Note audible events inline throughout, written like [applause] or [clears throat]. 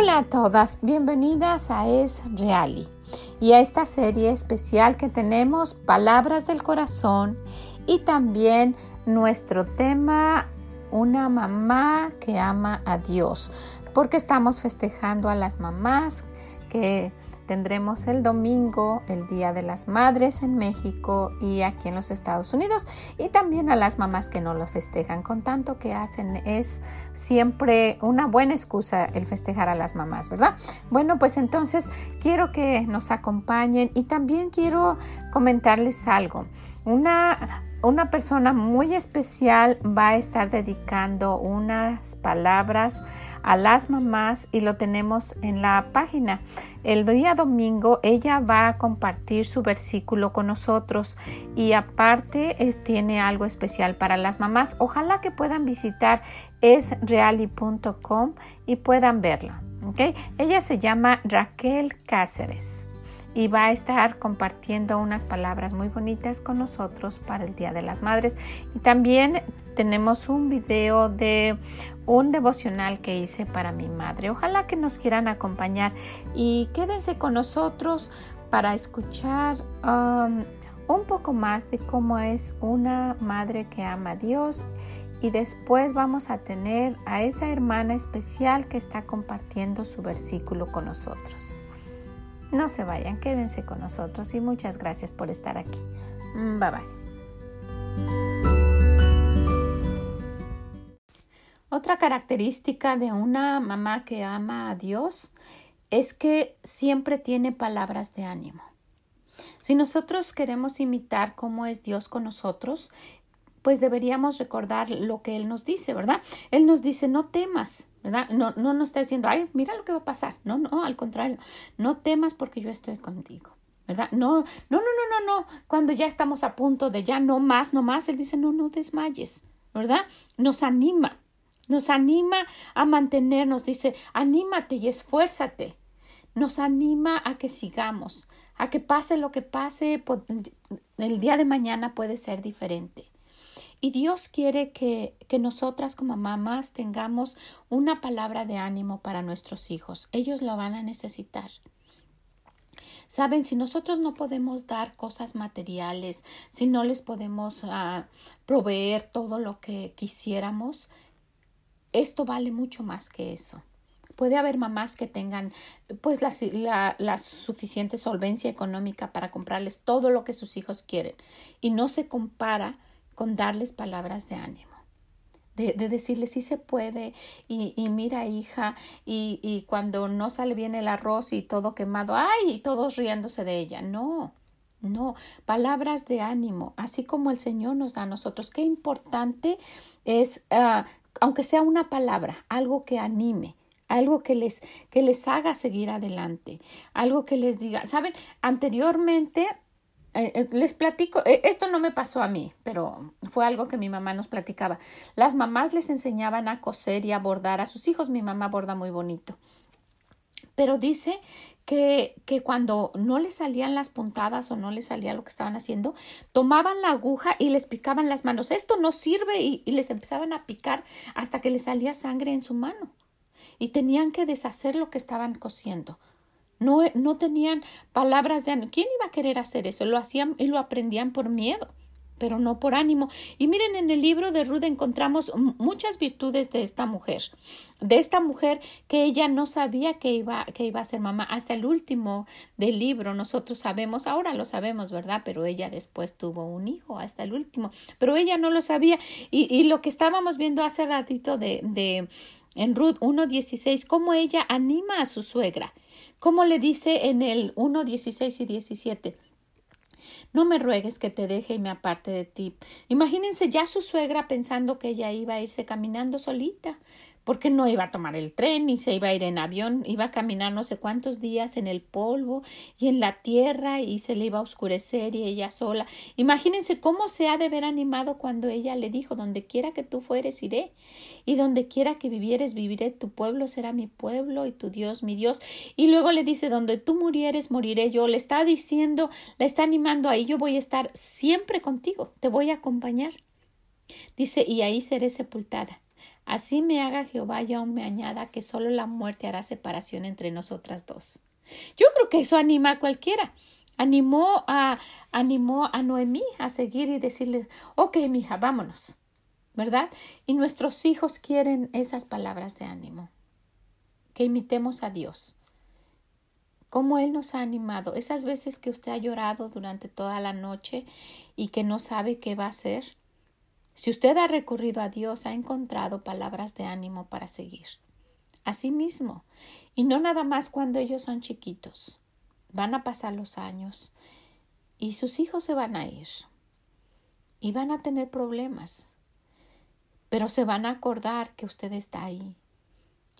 Hola a todas, bienvenidas a Es Reali y a esta serie especial que tenemos Palabras del Corazón y también nuestro tema Una mamá que ama a Dios, porque estamos festejando a las mamás que tendremos el domingo, el Día de las Madres en México y aquí en los Estados Unidos. Y también a las mamás que no lo festejan. Con tanto que hacen es siempre una buena excusa el festejar a las mamás, ¿verdad? Bueno, pues entonces quiero que nos acompañen y también quiero comentarles algo. Una una persona muy especial va a estar dedicando unas palabras a las mamás y lo tenemos en la página. El día domingo ella va a compartir su versículo con nosotros y aparte eh, tiene algo especial para las mamás. Ojalá que puedan visitar esreali.com y puedan verla. ¿okay? Ella se llama Raquel Cáceres y va a estar compartiendo unas palabras muy bonitas con nosotros para el Día de las Madres. Y también tenemos un video de un devocional que hice para mi madre. Ojalá que nos quieran acompañar y quédense con nosotros para escuchar um, un poco más de cómo es una madre que ama a Dios y después vamos a tener a esa hermana especial que está compartiendo su versículo con nosotros. No se vayan, quédense con nosotros y muchas gracias por estar aquí. Bye bye. Otra característica de una mamá que ama a Dios es que siempre tiene palabras de ánimo. Si nosotros queremos imitar cómo es Dios con nosotros, pues deberíamos recordar lo que Él nos dice, ¿verdad? Él nos dice, no temas, ¿verdad? No, no nos está diciendo, ay, mira lo que va a pasar. No, no, al contrario, no temas porque yo estoy contigo. ¿verdad? No, no, no, no, no, no. Cuando ya estamos a punto de ya no más, no más, Él dice, no, no desmayes, ¿verdad? Nos anima, nos anima a mantenernos, dice, anímate y esfuérzate. Nos anima a que sigamos, a que pase lo que pase, el día de mañana puede ser diferente. Y Dios quiere que, que nosotras como mamás tengamos una palabra de ánimo para nuestros hijos. Ellos lo van a necesitar. Saben, si nosotros no podemos dar cosas materiales, si no les podemos uh, proveer todo lo que quisiéramos, esto vale mucho más que eso. Puede haber mamás que tengan pues la, suficiente solvencia económica para comprarles todo lo que sus hijos quieren y no se compara con darles palabras de ánimo. De, de decirles si se puede y, y mira hija y, y, cuando no sale bien el arroz y todo quemado, ay, y todos riéndose de ella. No, no, palabras de ánimo, así como el Señor nos da a nosotros. Qué importante es, uh, aunque sea una palabra, algo que anime, algo que les, que les haga seguir adelante, algo que les diga, saben, anteriormente eh, eh, les platico, eh, esto no me pasó a mí, pero fue algo que mi mamá nos platicaba. Las mamás les enseñaban a coser y a bordar a sus hijos. Mi mamá borda muy bonito. Pero dice que, que cuando no les salían las puntadas o no les salía lo que estaban haciendo, tomaban la aguja y les picaban las manos. Esto no sirve y, y les empezaban a picar hasta que les salía sangre en su mano. Y tenían que deshacer lo que estaban cosiendo no, no tenían palabras de. ¿Quién iba a querer hacer eso? Lo hacían y lo aprendían por miedo pero no por ánimo. Y miren, en el libro de Ruth encontramos muchas virtudes de esta mujer, de esta mujer que ella no sabía que iba, que iba a ser mamá hasta el último del libro. Nosotros sabemos, ahora lo sabemos, ¿verdad? Pero ella después tuvo un hijo hasta el último, pero ella no lo sabía. Y, lo que estábamos viendo hace ratito de, de en Ruth 1.16, cómo ella anima a su suegra, cómo le dice en el 1.16 y 17. No me ruegues que te deje y me aparte de ti. Imagínense ya su suegra pensando que ella iba a irse caminando solita porque no iba a tomar el tren ni se iba a ir en avión, iba a caminar no sé cuántos días en el polvo y en la tierra y se le iba a oscurecer y ella sola. Imagínense cómo se ha de ver animado cuando ella le dijo donde quiera que tú fueres iré y donde quiera que vivieres viviré, tu pueblo será mi pueblo y tu Dios mi Dios. Y luego le dice donde tú murieres moriré yo. Le está diciendo, le está animando ahí, yo voy a estar siempre contigo, te voy a acompañar. Dice, y ahí seré sepultada Así me haga Jehová y aún me añada que solo la muerte hará separación entre nosotras dos. Yo creo que eso anima a cualquiera. Animó a, animó a Noemí a seguir y decirle, ok, mija, vámonos. ¿Verdad? Y nuestros hijos quieren esas palabras de ánimo. Que imitemos a Dios. Cómo Él nos ha animado. Esas veces que usted ha llorado durante toda la noche y que no sabe qué va a hacer si usted ha recurrido a Dios, ha encontrado palabras de ánimo para seguir. Asimismo, y no nada más cuando ellos son chiquitos. Van a pasar los años y sus hijos se van a ir. Y van a tener problemas, pero se van a acordar que usted está ahí.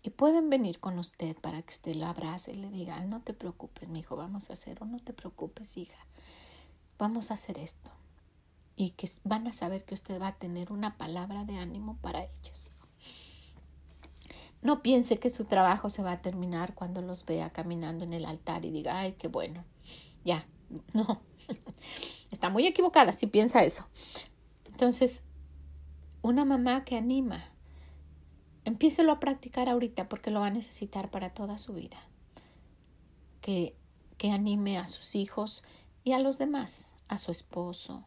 Y pueden venir con usted para que usted lo abrace y le diga, no te preocupes, mi hijo, vamos a hacer, o no te preocupes, hija, vamos a hacer esto y que van a saber que usted va a tener una palabra de ánimo para ellos. No piense que su trabajo se va a terminar cuando los vea caminando en el altar y diga, ay, qué bueno. Ya, no. [laughs] Está muy equivocada si piensa eso. Entonces, una mamá que anima, empiécelo a practicar ahorita porque lo va a necesitar para toda su vida. Que, que anime a sus hijos y a los demás, a su esposo,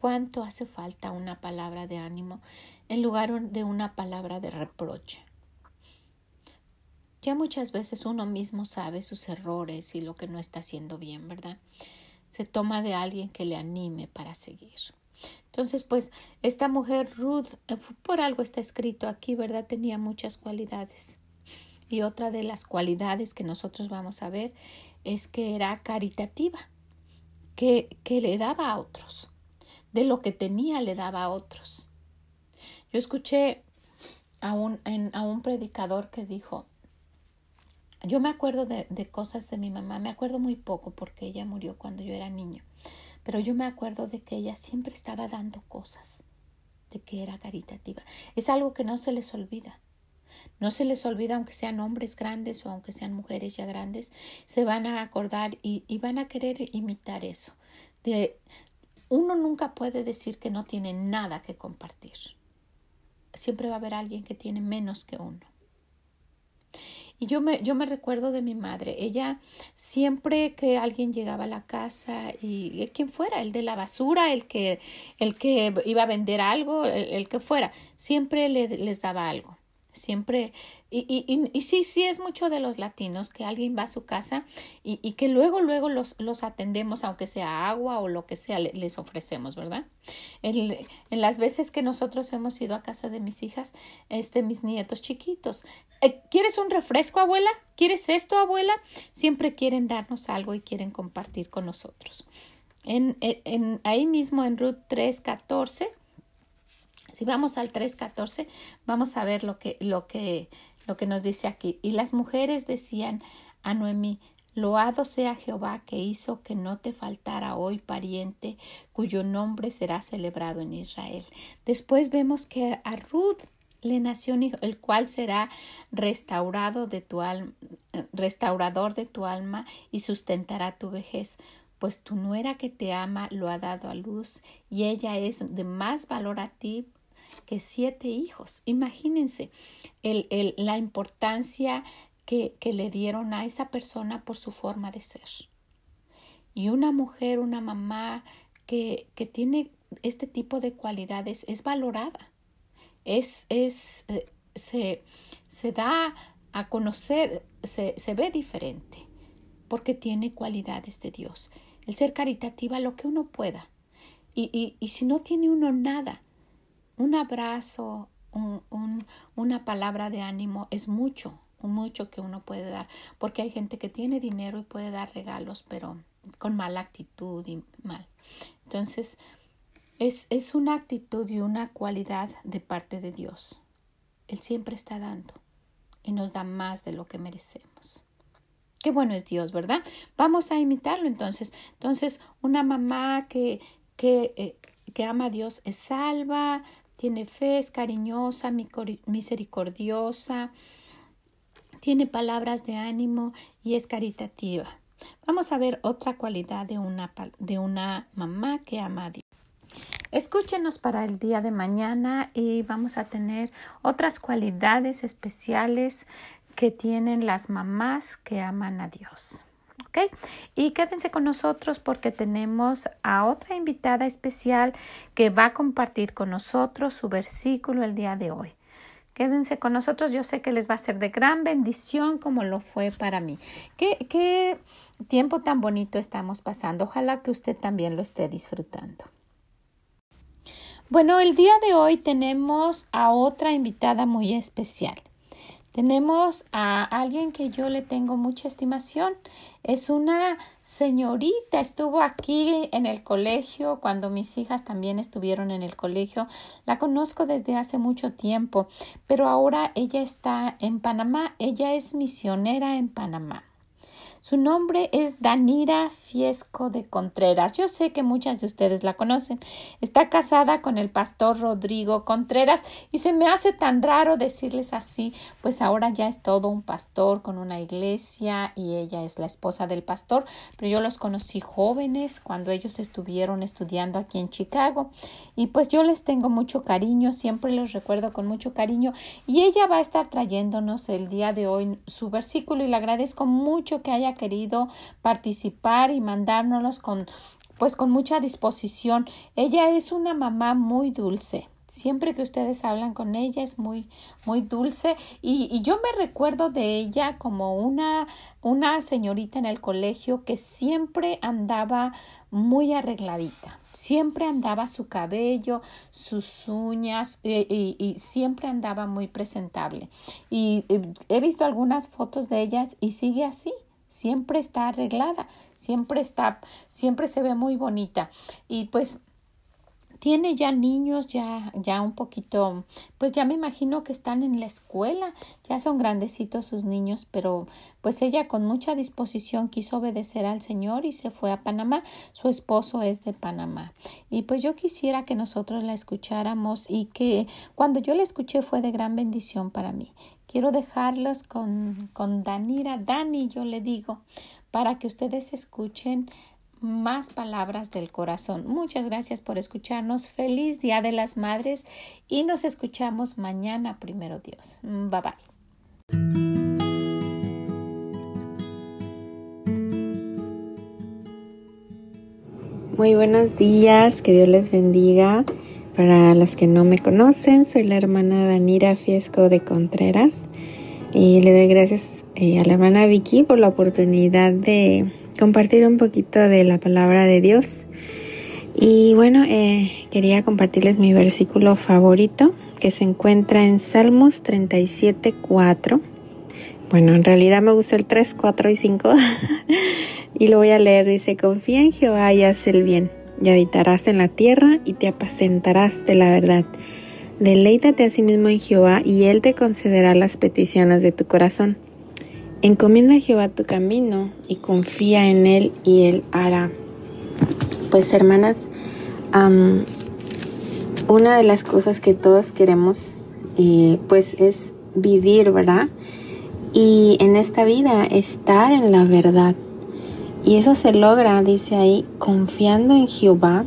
cuánto hace falta una palabra de ánimo en lugar de una palabra de reproche. Ya muchas veces uno mismo sabe sus errores y lo que no está haciendo bien, ¿verdad? Se toma de alguien que le anime para seguir. Entonces, pues, esta mujer Ruth, eh, por algo está escrito aquí, ¿verdad? Tenía muchas cualidades. Y otra de las cualidades que nosotros vamos a ver es que era caritativa, que, que le daba a otros de lo que tenía le daba a otros. Yo escuché a un, a un predicador que dijo, yo me acuerdo de, de, cosas de mi mamá, me acuerdo muy poco porque ella murió cuando yo era niño, pero yo me acuerdo de que ella siempre estaba dando cosas, de que era caritativa. Es algo que no se les olvida. No se les olvida aunque sean hombres grandes o aunque sean mujeres ya grandes, se van a acordar y, y van a querer imitar eso, de, uno nunca puede decir que no tiene nada que compartir. Siempre va a haber alguien que tiene menos que uno. Y yo me, yo me recuerdo de mi madre. Ella siempre que alguien llegaba a la casa y, quien fuera, el de la basura, el que, el que iba a vender algo, el, que fuera, siempre le, les daba algo. Siempre y, y, y, sí, sí es mucho de los latinos que alguien va a su casa y, y que luego, luego los, los, atendemos, aunque sea agua o lo que sea, les ofrecemos, ¿verdad? En, en, las veces que nosotros hemos ido a casa de mis hijas, este, mis nietos chiquitos, eh, ¿quieres un refresco, abuela? ¿Quieres esto, abuela? Siempre quieren darnos algo y quieren compartir con nosotros. En, en, ahí mismo en Ruth 3, 14, si vamos al 3.14, vamos a ver lo que, lo que lo que nos dice aquí. Y las mujeres decían a Noemí, Loado sea Jehová que hizo que no te faltara hoy pariente cuyo nombre será celebrado en Israel. Después vemos que a Ruth le nació un hijo, el cual será restaurado de tu alma, restaurador de tu alma y sustentará tu vejez. Pues tu nuera que te ama lo ha dado a luz y ella es de más valor a ti que siete hijos. Imagínense el, el, la importancia que, que le dieron a esa persona por su forma de ser. Y una mujer, una mamá que, que tiene este tipo de cualidades es valorada. Es, es, eh, se, se da a conocer, se, se ve diferente porque tiene cualidades de Dios. El ser caritativa, lo que uno pueda. Y, y, y si no tiene uno nada, un abrazo, un, una palabra de ánimo es mucho, mucho que uno puede dar, porque hay gente que tiene dinero y puede dar regalos, pero con mala actitud y mal. Entonces, es, es una actitud y una cualidad de parte de Dios. Él siempre está dando y nos da más de lo que merecemos. Qué bueno es Dios, ¿verdad? Vamos a imitarlo entonces. Entonces, una mamá que, que, eh, que ama a Dios es salva, tiene fe, es cariñosa, misericordiosa, tiene palabras de ánimo y es caritativa. Vamos a ver otra cualidad de una, de una mamá que ama a Dios. Escúchenos para el día de mañana y vamos a tener otras cualidades especiales que tienen las mamás que aman a Dios. Y quédense con nosotros porque tenemos a otra invitada especial que va a compartir con nosotros su versículo el día de hoy. Quédense con nosotros, yo sé que les va a ser de gran bendición como lo fue para mí. Qué, qué tiempo tan bonito estamos pasando. Ojalá que usted también lo esté disfrutando. Bueno, el día de hoy tenemos a otra invitada muy especial. Tenemos a alguien que yo le tengo mucha estimación. Es una señorita, estuvo aquí en el colegio cuando mis hijas también estuvieron en el colegio. La conozco desde hace mucho tiempo, pero ahora ella está en Panamá. Ella es misionera en Panamá. Su nombre es Danira Fiesco de Contreras. Yo sé que muchas de ustedes la conocen. Está casada con el pastor Rodrigo Contreras y se me hace tan raro decirles así, pues ahora ya es todo un pastor con una iglesia y ella es la esposa del pastor, pero yo los conocí jóvenes cuando ellos estuvieron estudiando aquí en Chicago y pues yo les tengo mucho cariño, siempre los recuerdo con mucho cariño y ella va a estar trayéndonos el día de hoy su versículo y le agradezco mucho que haya querido participar y mandárnoslos con pues con mucha disposición. Ella es una mamá muy dulce. Siempre que ustedes hablan con ella es muy, muy dulce y, y, yo me recuerdo de ella como una, una señorita en el colegio que siempre andaba muy arregladita. Siempre andaba su cabello, sus uñas y, y, y siempre andaba muy presentable. Y he visto algunas fotos de ella y sigue así siempre está arreglada, siempre está, siempre se ve muy bonita. Y pues tiene ya niños, ya, ya un poquito, pues ya me imagino que están en la escuela, ya son grandecitos sus niños, pero pues ella con mucha disposición quiso obedecer al Señor y se fue a Panamá. Su esposo es de Panamá. Y pues yo quisiera que nosotros la escucháramos y que cuando yo la escuché fue de gran bendición para mí. Quiero dejarlos con, con Danira, Dani, yo le digo, para que ustedes escuchen más palabras del corazón. Muchas gracias por escucharnos. Feliz Día de las Madres y nos escuchamos mañana, primero Dios. Bye bye. Muy buenos días, que Dios les bendiga. Para las que no me conocen, soy la hermana Danira Fiesco de Contreras y le doy gracias eh, a la hermana Vicky por la oportunidad de compartir un poquito de la palabra de Dios. Y bueno, eh, quería compartirles mi versículo favorito que se encuentra en Salmos 37, 4. Bueno, en realidad me gusta el 3, 4 y 5. [laughs] y lo voy a leer. Dice, confía en Jehová y haz el bien y habitarás en la tierra y te apacentarás de la verdad. Deleítate a sí mismo en Jehová y Él te concederá las peticiones de tu corazón. Encomienda a Jehová tu camino y confía en Él y Él hará. Pues hermanas, una de las cosas que todos queremos eh, pues es vivir, ¿verdad? Y en esta vida estar en la verdad. Y eso se logra, dice ahí, confiando en Jehová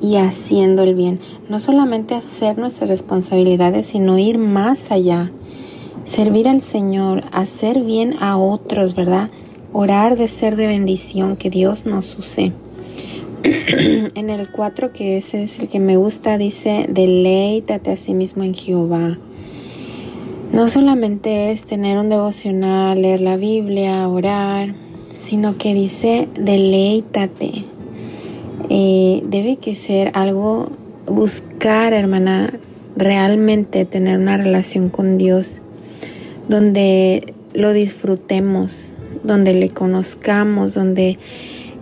y haciendo el bien. No solamente hacer nuestras responsabilidades, sino ir más allá. Servir al Señor, hacer bien a otros, ¿verdad? Orar de ser de bendición, que Dios nos use. [clears throat] en el 4, que ese es el que me gusta, dice, deleítate a sí mismo en Jehová. No solamente es tener un devocional, leer la Biblia, orar, sino que dice deleítate. Eh, debe que ser algo, buscar, hermana, realmente tener una relación con Dios, donde lo disfrutemos, donde le conozcamos, donde...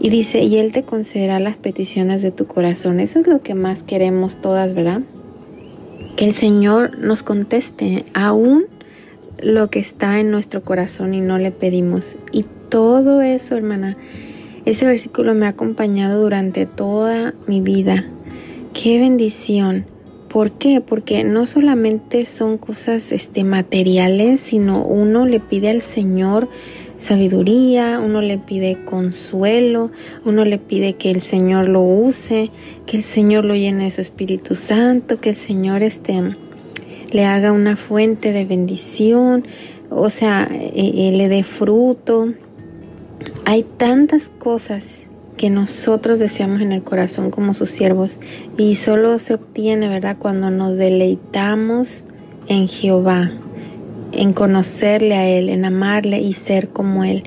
Y dice, y Él te concederá las peticiones de tu corazón. Eso es lo que más queremos todas, ¿verdad? Que el Señor nos conteste aún lo que está en nuestro corazón y no le pedimos. Y todo eso, hermana, ese versículo me ha acompañado durante toda mi vida. Qué bendición. ¿Por qué? Porque no solamente son cosas este, materiales, sino uno le pide al Señor sabiduría, uno le pide consuelo, uno le pide que el Señor lo use, que el Señor lo llene de su Espíritu Santo, que el Señor este, le haga una fuente de bendición, o sea, eh, eh, le dé fruto. Hay tantas cosas que nosotros deseamos en el corazón como sus siervos y solo se obtiene, ¿verdad? Cuando nos deleitamos en Jehová, en conocerle a Él, en amarle y ser como Él.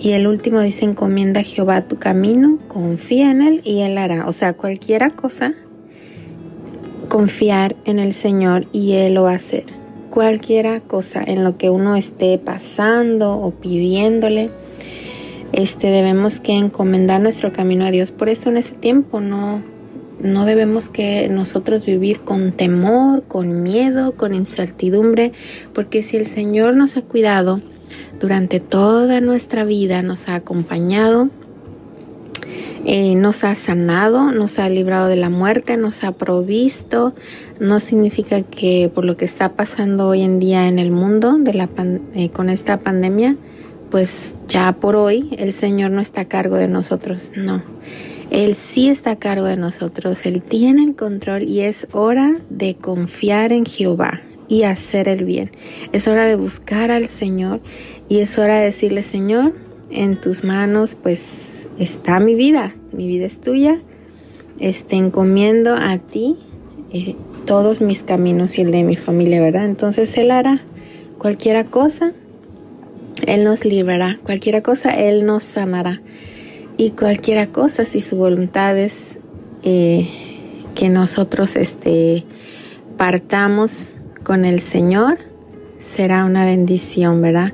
Y el último dice, encomienda a Jehová tu camino, confía en Él y Él hará. O sea, cualquiera cosa, confiar en el Señor y Él lo va a hacer. Cualquiera cosa en lo que uno esté pasando o pidiéndole, este debemos que encomendar nuestro camino a Dios. Por eso en ese tiempo no no debemos que nosotros vivir con temor, con miedo, con incertidumbre, porque si el Señor nos ha cuidado durante toda nuestra vida, nos ha acompañado, eh, nos ha sanado, nos ha librado de la muerte, nos ha provisto, no significa que por lo que está pasando hoy en día en el mundo de la eh, con esta pandemia, pues ya por hoy el Señor no está a cargo de nosotros, no. Él sí está a cargo de nosotros, Él tiene el control y es hora de confiar en Jehová y hacer el bien. Es hora de buscar al Señor y es hora de decirle, Señor, en tus manos pues está mi vida, mi vida es tuya, este, encomiendo a ti eh, todos mis caminos y el de mi familia, ¿verdad? Entonces Él hará cualquiera cosa, Él nos librará, cualquiera cosa, Él nos sanará y cualquiera cosa, si su voluntad es eh, que nosotros este, partamos con el Señor, será una bendición, ¿verdad?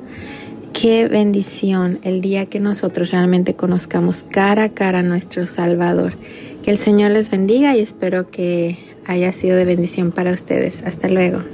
Qué bendición el día que nosotros realmente conozcamos cara a cara a nuestro Salvador. Que el Señor les bendiga y espero que haya sido de bendición para ustedes. Hasta luego.